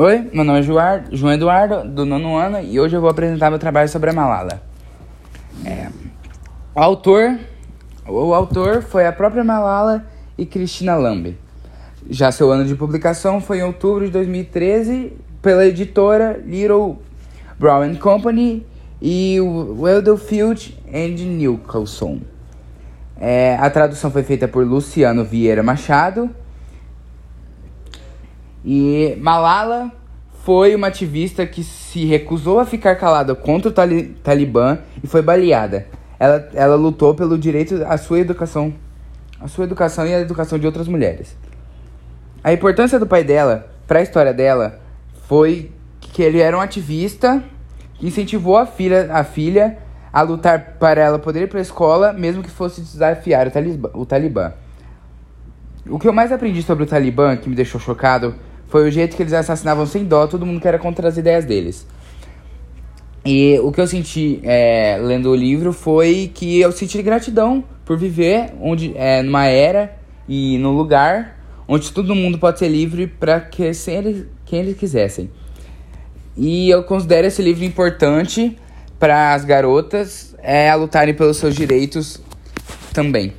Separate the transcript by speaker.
Speaker 1: Oi, meu nome é João Eduardo, do nono ano, e hoje eu vou apresentar meu trabalho sobre a Malala. É, o autor, o autor foi a própria Malala e Cristina Lambe. Já seu ano de publicação foi em outubro de 2013 pela editora Little Brown Company e Weddlefield and Nicholson. É, a tradução foi feita por Luciano Vieira Machado. E Malala foi uma ativista que se recusou a ficar calada contra o tali Talibã e foi baleada. Ela, ela lutou pelo direito à sua educação, à sua educação e à educação de outras mulheres. A importância do pai dela para a história dela foi que ele era um ativista que incentivou a filha, a filha a lutar para ela poder ir para a escola, mesmo que fosse desafiar o Talibã, o Talibã. O que eu mais aprendi sobre o Talibã, que me deixou chocado, foi o jeito que eles assassinavam sem dó todo mundo que era contra as ideias deles. E o que eu senti é, lendo o livro foi que eu senti gratidão por viver onde, é, numa era e num lugar onde todo mundo pode ser livre para que eles, quem eles quisessem. E eu considero esse livro importante para as garotas é, a lutarem pelos seus direitos também.